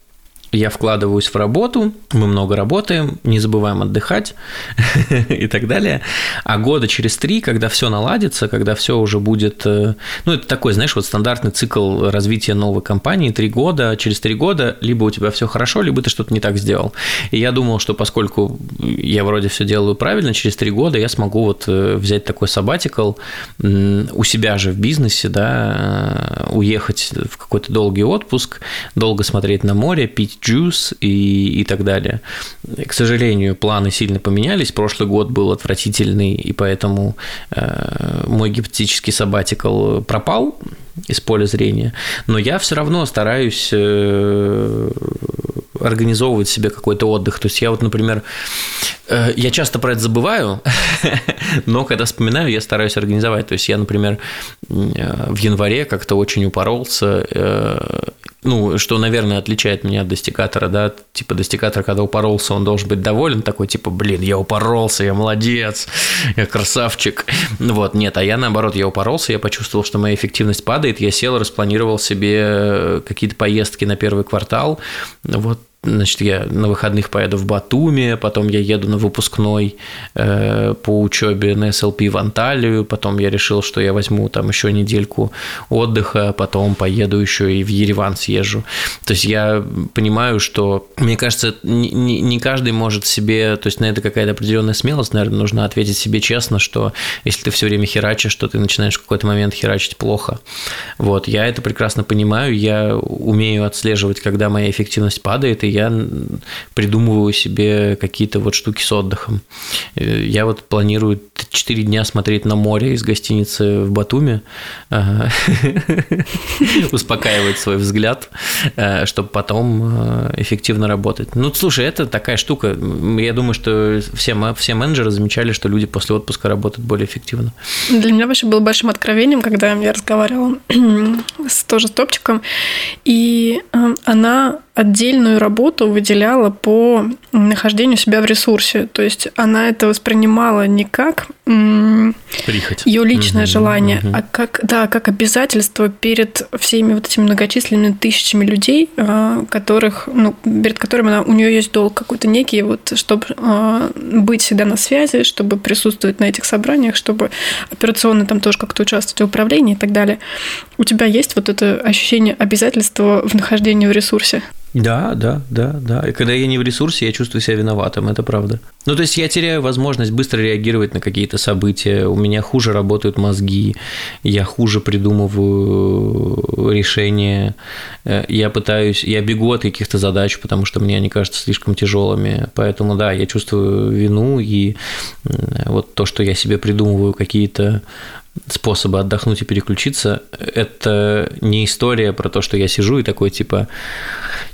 я вкладываюсь в работу, мы много работаем, не забываем отдыхать <laughs> и так далее. А года через три, когда все наладится, когда все уже будет... Э, ну, это такой, знаешь, вот стандартный цикл развития новой компании. Три года, через три года либо у тебя все хорошо, либо ты что-то не так сделал. И я думал, что поскольку я вроде все делаю правильно, через три года я смогу вот э, взять такой sabbatical у себя же в бизнесе, да, э, уехать в какой-то долгий отпуск, долго смотреть на море, пить juice и, и так далее. К сожалению, планы сильно поменялись. Прошлый год был отвратительный, и поэтому э, мой гипотетический sabbatical пропал из поля зрения. Но я все равно стараюсь э, организовывать себе какой-то отдых. То есть я вот, например, э, я часто про это забываю, <laughs> но когда вспоминаю, я стараюсь организовать. То есть я, например, в январе как-то очень упоролся ну, что, наверное, отличает меня от достигатора, да, типа достигатор, когда упоролся, он должен быть доволен, такой, типа, блин, я упоролся, я молодец, я красавчик, вот, нет, а я, наоборот, я упоролся, я почувствовал, что моя эффективность падает, я сел, распланировал себе какие-то поездки на первый квартал, вот, Значит, я на выходных поеду в Батуми, потом я еду на выпускной э, по учебе на СЛП в Анталию, потом я решил, что я возьму там еще недельку отдыха, потом поеду еще и в Ереван съезжу. То есть я понимаю, что, мне кажется, не, не каждый может себе, то есть на это какая-то определенная смелость, наверное, нужно ответить себе честно, что если ты все время херачишь, что ты начинаешь в какой-то момент херачить плохо. Вот, я это прекрасно понимаю, я умею отслеживать, когда моя эффективность падает, и я придумываю себе какие-то вот штуки с отдыхом. Э, я вот планирую 4 дня смотреть на море из гостиницы в Батуми, <laughs> успокаивать свой взгляд, э, чтобы потом э, эффективно работать. Ну, слушай, это такая штука. Я думаю, что все, все менеджеры замечали, что люди после отпуска работают более эффективно. Для меня вообще было большим откровением, когда я разговаривала <clears throat> с тоже с топчиком, и она отдельную работу выделяла по нахождению себя в ресурсе. То есть она это воспринимала не как Прихоть. ее личное угу, желание, угу. а как, да, как обязательство перед всеми вот этими многочисленными тысячами людей, а, которых, ну, перед которыми она, у нее есть долг какой-то некий, вот, чтобы а, быть всегда на связи, чтобы присутствовать на этих собраниях, чтобы операционно там тоже как-то участвовать в управлении и так далее. У тебя есть вот это ощущение обязательства в нахождении в ресурсе? Да, да, да, да. И когда я не в ресурсе, я чувствую себя виноватым, это правда. Ну, то есть я теряю возможность быстро реагировать на какие-то события, у меня хуже работают мозги, я хуже придумываю решения, э, я пытаюсь, я бегу от каких-то задач, потому что мне они кажутся слишком тяжелыми. Поэтому, да, я чувствую вину, и вот то, что я себе придумываю какие-то способы отдохнуть и переключиться, это не история про то, что я сижу и такой типа,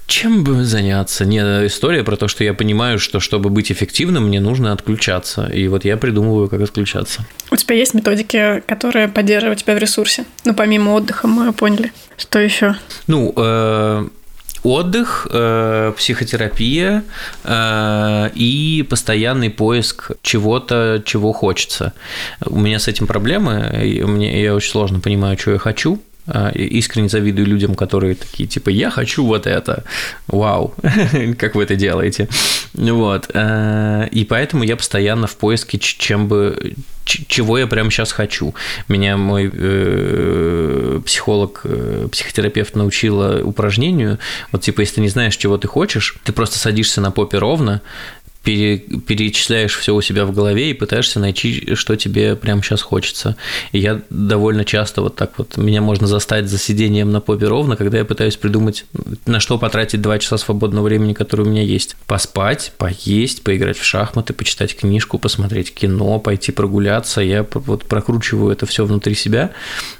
чем бы заняться? Не история про то, что я понимаю, что чтобы быть эффективным, мне нужно отключаться. И вот я придумываю, как отключаться. У тебя есть методики, которые поддерживают тебя в ресурсе? Ну, помимо отдыха, мы поняли. Что еще? Ну, э отдых, э, психотерапия э, и постоянный поиск чего-то, чего хочется. У меня с этим проблемы, мне, я очень сложно понимаю, что я хочу, искренне завидую людям, которые такие, типа, я хочу вот это, вау, <laughs> как вы это делаете, вот, а, и поэтому я постоянно в поиске, чем бы, чего я прямо сейчас хочу. Меня мой э, психолог, э, психотерапевт научила упражнению, вот, типа, если ты не знаешь, чего ты хочешь, ты просто садишься на попе ровно, пере, перечисляешь все у себя в голове и пытаешься найти, что тебе прямо сейчас хочется. И я довольно часто вот так вот, меня можно застать за сидением на попе ровно, когда я пытаюсь придумать, на что потратить два часа свободного времени, которое у меня есть. Поспать, поесть, поиграть в шахматы, почитать книжку, посмотреть кино, пойти прогуляться. Я вот прокручиваю это все внутри себя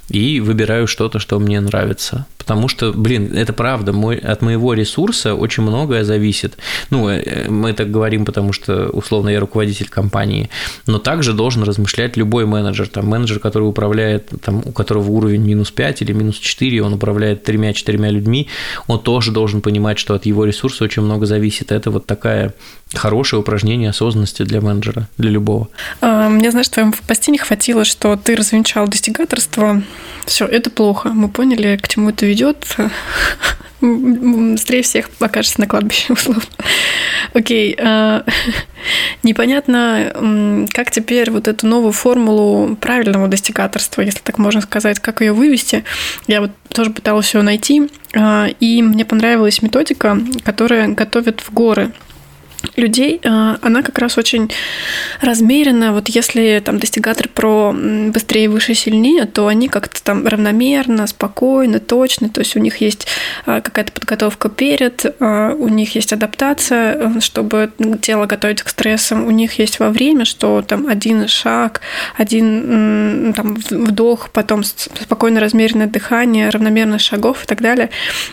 и выбираю что-то, что мне нравится. Потому что, блин, это правда, мой, от моего ресурса очень многое зависит. Ну, э, мы так говорим, потому что, условно, я руководитель компании, но также должен размышлять любой менеджер. Там менеджер, который управляет, там, у которого уровень минус 5 или минус 4, он управляет тремя-четырьмя людьми, он тоже должен понимать, что от его ресурса очень много зависит. Это вот такая хорошее упражнение осознанности для менеджера, для любого. А, мне, знаешь, в твоем посте не хватило, что ты развенчал достигаторство. Все, это плохо. Мы поняли, к чему это ведет. быстрее всех окажешься на кладбище, условно. Окей. А, непонятно, как теперь вот эту новую формулу правильного достигаторства, если так можно сказать, как ее вывести. Я вот тоже пыталась ее найти, а, и мне понравилась методика, которая готовит в горы людей, э, она как раз очень размерена. Вот если там достигатор про быстрее, выше, сильнее, то они как-то там равномерно, спокойно, точно. То есть у них есть э, какая-то подготовка перед, э, у них есть адаптация, чтобы тело готовить к стрессам, у них есть во время, что там один шаг, один там, вдох, потом спокойно размеренное дыхание, равномерность шагов и так далее.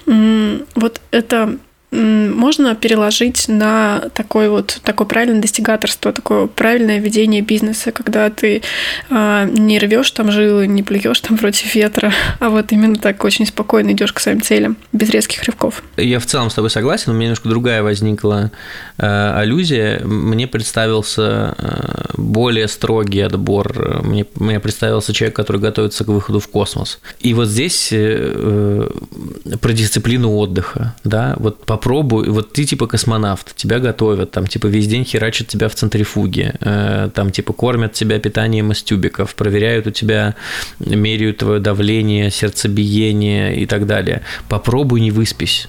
Вот это можно переложить на такой вот такое правильное достигаторство, такое правильное ведение бизнеса, когда ты э, не рвешь там жилы, не плюешь там против ветра, <laughs> а вот именно так очень спокойно идешь к своим целям, без резких рывков. Я в целом с тобой согласен, у меня немножко другая возникла э, аллюзия. Мне представился э, более строгий отбор. Мне, мне представился человек, который готовится к выходу в космос. И вот здесь э, э про дисциплину отдыха, да, вот по попробуй, вот ты типа космонавт, тебя готовят, там типа весь день херачат тебя в центрифуге, э, там типа кормят тебя питанием из тюбиков, проверяют у тебя, меряют твое давление, сердцебиение и так далее. Попробуй не выспись.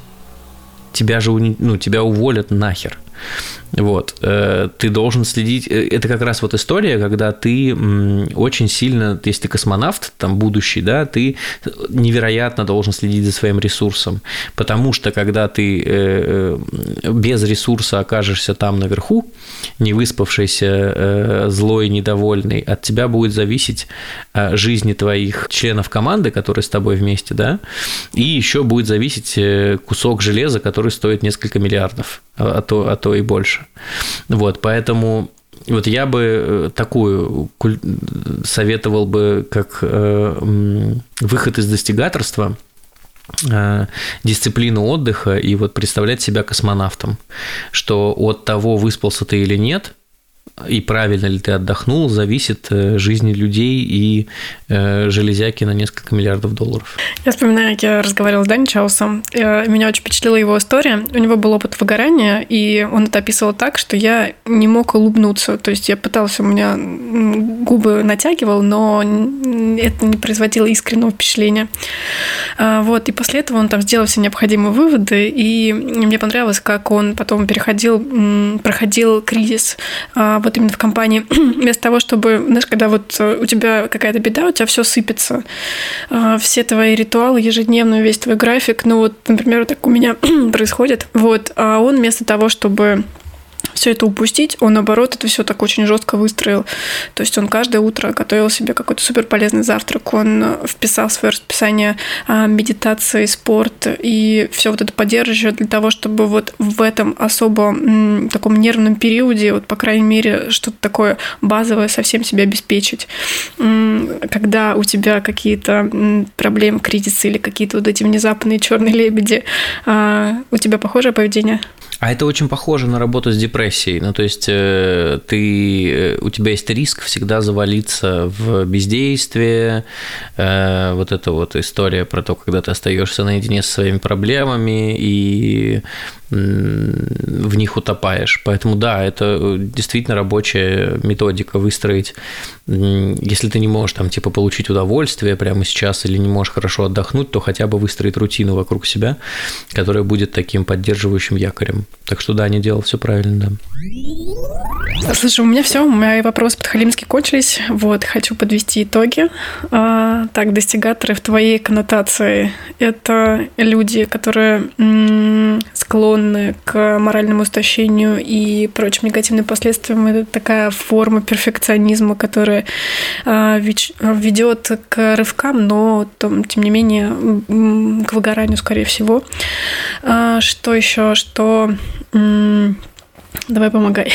Тебя же ну, тебя уволят нахер. Вот, э, ты должен следить. Э, это как раз вот история, когда ты очень сильно, если ты космонавт, там будущий, да, ты невероятно должен следить за своим ресурсом, потому что когда ты э, без ресурса окажешься там наверху, не выспавшийся, злой, недовольный, от тебя будет зависеть жизни твоих членов команды, которые с тобой вместе, да, и еще будет зависеть кусок железа, который стоит несколько миллиардов, а то, а то и больше больше. Вот, поэтому вот я бы э, такую советовал бы как э, выход из достигаторства э, дисциплину отдыха и вот представлять себя космонавтом, что от того, выспался ты или нет, и правильно ли ты отдохнул, зависит э, жизни людей и э, железяки на несколько миллиардов долларов. Я вспоминаю, как я разговаривала с Дани Чаусом. Э, меня очень впечатлила его история. У него был опыт выгорания, и он это описывал так, что я не мог улыбнуться. То есть я пытался, у меня губы натягивал, но это не производило искреннего впечатления. Вот, и после этого он там сделал все необходимые выводы, и мне понравилось, как он потом переходил, проходил кризис а, вот именно в компании, <clears throat> вместо того, чтобы, знаешь, когда вот э, у тебя какая-то беда, у тебя все сыпется, а, все твои ритуалы ежедневные, весь твой график, ну вот, например, так у меня <clears throat> происходит, вот, а он вместо того, чтобы все это упустить, он, наоборот, это все так очень жестко выстроил. То есть он каждое утро готовил себе какой-то супер полезный завтрак, он э, вписал в свое расписание а, медитации, спорт и все вот это поддерживающее для того, чтобы вот в этом особо таком нервном периоде, вот, по крайней мере, что-то такое базовое совсем себе обеспечить. Когда у тебя какие-то проблемы, кризисы или какие-то вот эти внезапные черные лебеди, а, у тебя похожее поведение? А это очень похоже на работу с депрессией. Ну, то есть э, ты, э, у тебя есть риск всегда завалиться в бездействие. Э, вот эта вот история про то, когда ты остаешься наедине со своими проблемами и в них утопаешь. Поэтому да, это э, действительно рабочая методика выстроить, если ты не можешь там типа получить удовольствие прямо сейчас или не можешь хорошо отдохнуть, то хотя бы выстроить рутину вокруг себя, которая будет таким поддерживающим якорем. Так что да, не делал все правильно, да. Слушай, у меня все, мои вопросы подхалимски кончились. Вот, хочу подвести итоги. А, так, достигаторы в твоей коннотации – это люди, которые склонны склонны к моральному истощению и прочим негативным последствиям. Это такая форма перфекционизма, которая а, ведет к рывкам, но тем не менее к выгоранию, скорее всего. А, что еще? Что Давай помогай.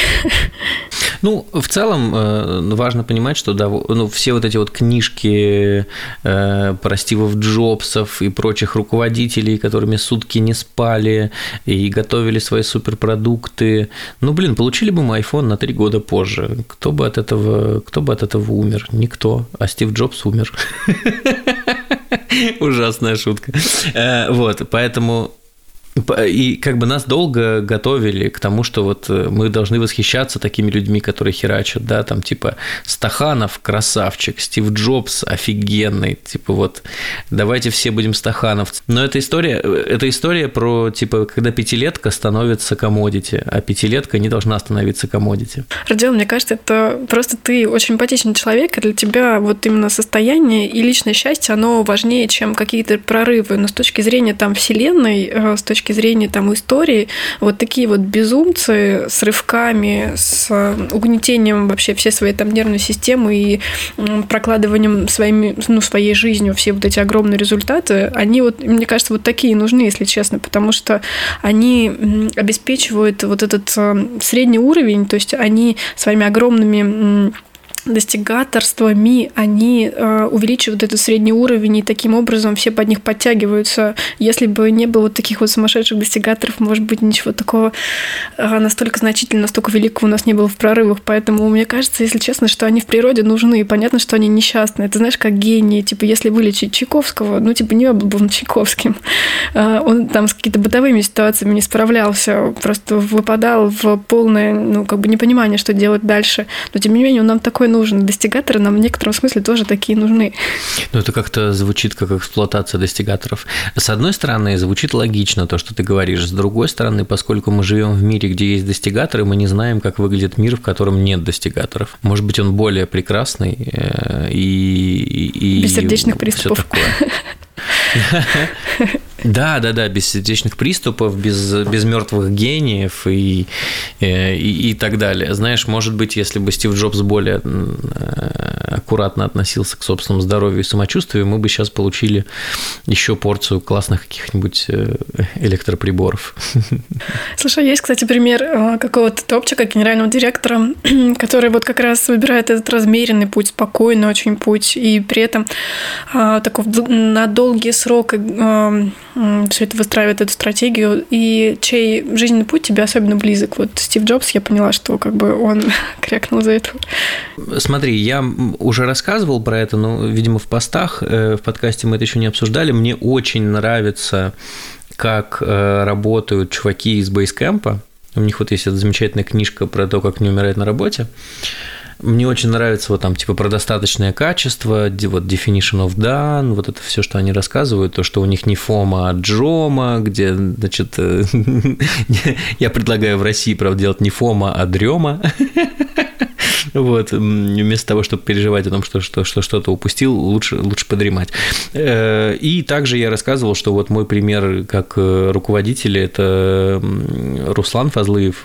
Ну, в целом э, важно понимать, что да, ну, все вот эти вот книжки э, про Стивов Джобсов и прочих руководителей, которыми сутки не спали и готовили свои суперпродукты, ну, блин, получили бы мы iPhone на три года позже. Кто бы от этого, кто бы от этого умер? Никто. А Стив Джобс умер. <laughs> Ужасная шутка. Э, вот, поэтому И как бы нас долго готовили к тому, что вот э, мы должны восхищаться такими людьми, которые херачат, да, там типа Стаханов красавчик, Стив Джобс офигенный, типа вот давайте все будем Стаханов. Но эта история, э, это история про типа когда пятилетка становится комодити, а пятилетка не должна становиться комодити. Родион, мне кажется, это просто ты очень эмпатичный человек, и для тебя вот именно состояние и личное счастье, оно важнее, чем какие-то прорывы. Но с точки зрения там вселенной, э, с точки точки зрения там истории, вот такие вот безумцы с рывками, с угнетением вообще всей своей там нервной системы и прокладыванием своими, ну, своей жизнью все вот эти огромные результаты, они вот, мне кажется, вот такие нужны, если честно, потому что они обеспечивают вот этот э, средний уровень, то есть они своими огромными достигаторствами они э, увеличивают этот средний уровень, и таким образом все под них подтягиваются. Если бы не было вот таких вот сумасшедших достигаторов, может быть, ничего такого э, настолько значительного, настолько великого у нас не было в прорывах. Поэтому мне кажется, если честно, что они в природе нужны. И понятно, что они несчастные. Это знаешь, как гении. Типа, если вылечить Чайковского, ну, типа, не был бы он Чайковским. <laughs> Э, он там с какими-то бытовыми ситуациями не справлялся, просто выпадал в полное, ну, как бы непонимание, что делать дальше. Но, тем не менее, он нам такой нужен. Достигаторы нам в некотором смысле тоже такие нужны. Ну, это как-то звучит как эксплуатация достигаторов. С одной стороны, звучит логично то, что ты говоришь. С другой стороны, поскольку мы живем в мире, где есть достигаторы, мы не знаем, как выглядит мир, в котором нет достигаторов. Может быть, он более прекрасный э, и... и Без сердечных приступов. такое. <laughs> Да, да, да, без сердечных приступов, без, без мертвых гениев и, э, и, и так далее. Знаешь, может быть, если бы Стив Джобс более э, аккуратно относился к собственному здоровью и самочувствию, мы бы сейчас получили еще порцию классных каких-нибудь э, электроприборов. Слушай, есть, кстати, пример какого-то топчика, генерального директора, <clears throat> который вот как раз выбирает этот размеренный путь, спокойный очень путь, и при этом такой на долгий срок все это выстраивает эту стратегию, и чей жизненный путь тебе особенно близок. Вот Стив Джобс, я поняла, что как бы он <laughs> крякнул за это. Смотри, я уже рассказывал про это, но, видимо, в постах, э, в подкасте мы это еще не обсуждали. Мне очень нравится, как э, работают чуваки из бейскэмпа. У них вот есть эта замечательная книжка про то, как не умирать на работе. Мне очень нравится вот там типа про достаточное качество, вот definition of done, вот это все, что они рассказывают, то, что у них не фома, а джома, где, значит, э, <laughs> я предлагаю в России, правда, делать не фома, а дрема. <laughs> Вот, вместо того, чтобы переживать о том, что, что, что что-то упустил, лучше, лучше подремать. Э, и также я рассказывал, что вот мой пример как э, руководителя – это Руслан Фазлыев.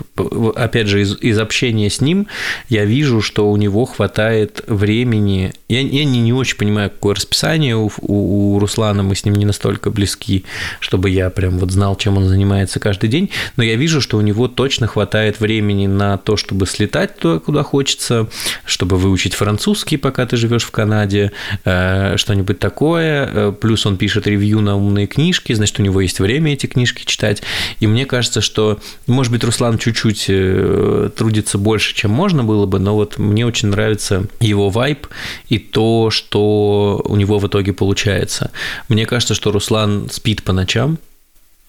Опять же, из, из общения с ним я вижу, что у него хватает времени. Я, я не, не очень понимаю, какое расписание у, у, у Руслана, мы с ним не настолько близки, чтобы я прям вот знал, чем он занимается каждый день, но я вижу, что у него точно хватает времени на то, чтобы слетать туда, куда хочется, чтобы выучить французский, пока ты живешь в Канаде, э, что-нибудь такое. Э, плюс он пишет ревью на умные книжки, значит, у него есть время эти книжки читать. И мне кажется, что, может быть, Руслан чуть-чуть э, трудится больше, чем можно было бы, но вот мне очень нравится его вайб и то, что у него в итоге получается. Мне кажется, что Руслан спит по ночам,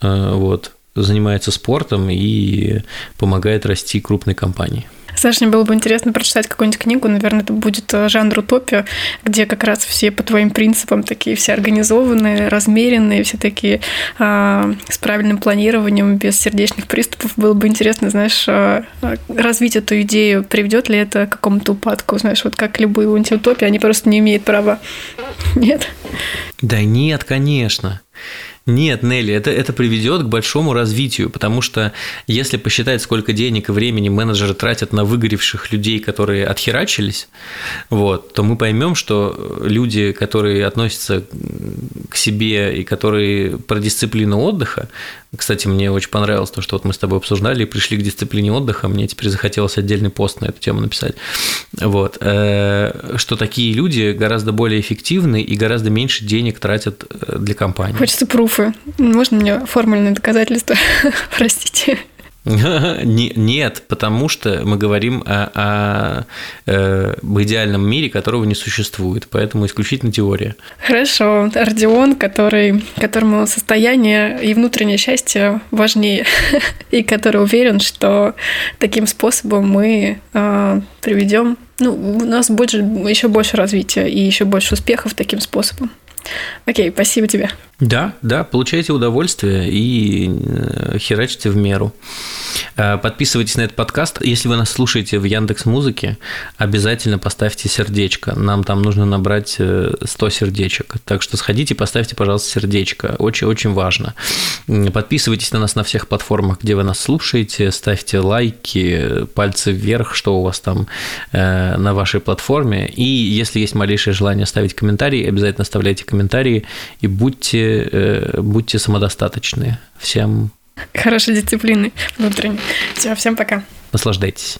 вот, занимается спортом и помогает расти крупной компании. Саша, мне было бы интересно прочитать какую-нибудь книгу, наверное, это будет э, жанр утопия, где как раз все по твоим принципам такие все организованные, размеренные, все такие а, с правильным планированием, без сердечных приступов. Было бы интересно, знаешь, а, развить эту идею, приведет ли это к какому-то упадку, знаешь, вот как любые антиутопии, они просто не имеют права. <laughs> Нет? Да нет, конечно. Нет, Нелли, это, это приведет к большому развитию, потому что если посчитать, сколько денег и времени менеджеры тратят на выгоревших людей, которые отхерачились, вот, то мы поймем, что люди, которые относятся к себе и которые про дисциплину отдыха, кстати, мне очень понравилось то, что вот мы с тобой обсуждали и пришли к дисциплине отдыха, мне теперь захотелось отдельный пост на эту тему написать, вот, э, что такие люди гораздо более эффективны и гораздо меньше денег тратят э, для компании. Хочется пруфы. Можно мне формульные доказательства? <laughs> Простите. <laughs> Нет, потому что мы говорим о, о, э, об идеальном мире, которого не существует, поэтому исключительно теория. Хорошо, Родион, который, которому состояние и внутреннее счастье важнее, <laughs> и который уверен, что таким способом мы э, приведем, ну, у нас больше, еще больше развития и еще больше успехов таким способом. Окей, спасибо тебе. Да, да, получайте удовольствие и э, херачьте в меру. Э, подписывайтесь на этот подкаст. Если вы нас слушаете в Яндекс Музыке, обязательно поставьте сердечко. Нам там нужно набрать 100 э, сердечек. Так что сходите, поставьте, пожалуйста, сердечко. Очень-очень важно. Подписывайтесь на нас на всех платформах, где вы нас слушаете. Ставьте лайки, пальцы вверх, что у вас там на вашей платформе. И если есть малейшее желание оставить комментарий, обязательно оставляйте комментарии и будьте Э, будьте самодостаточны. Всем хорошей дисциплины внутренней. Все, всем пока. Наслаждайтесь.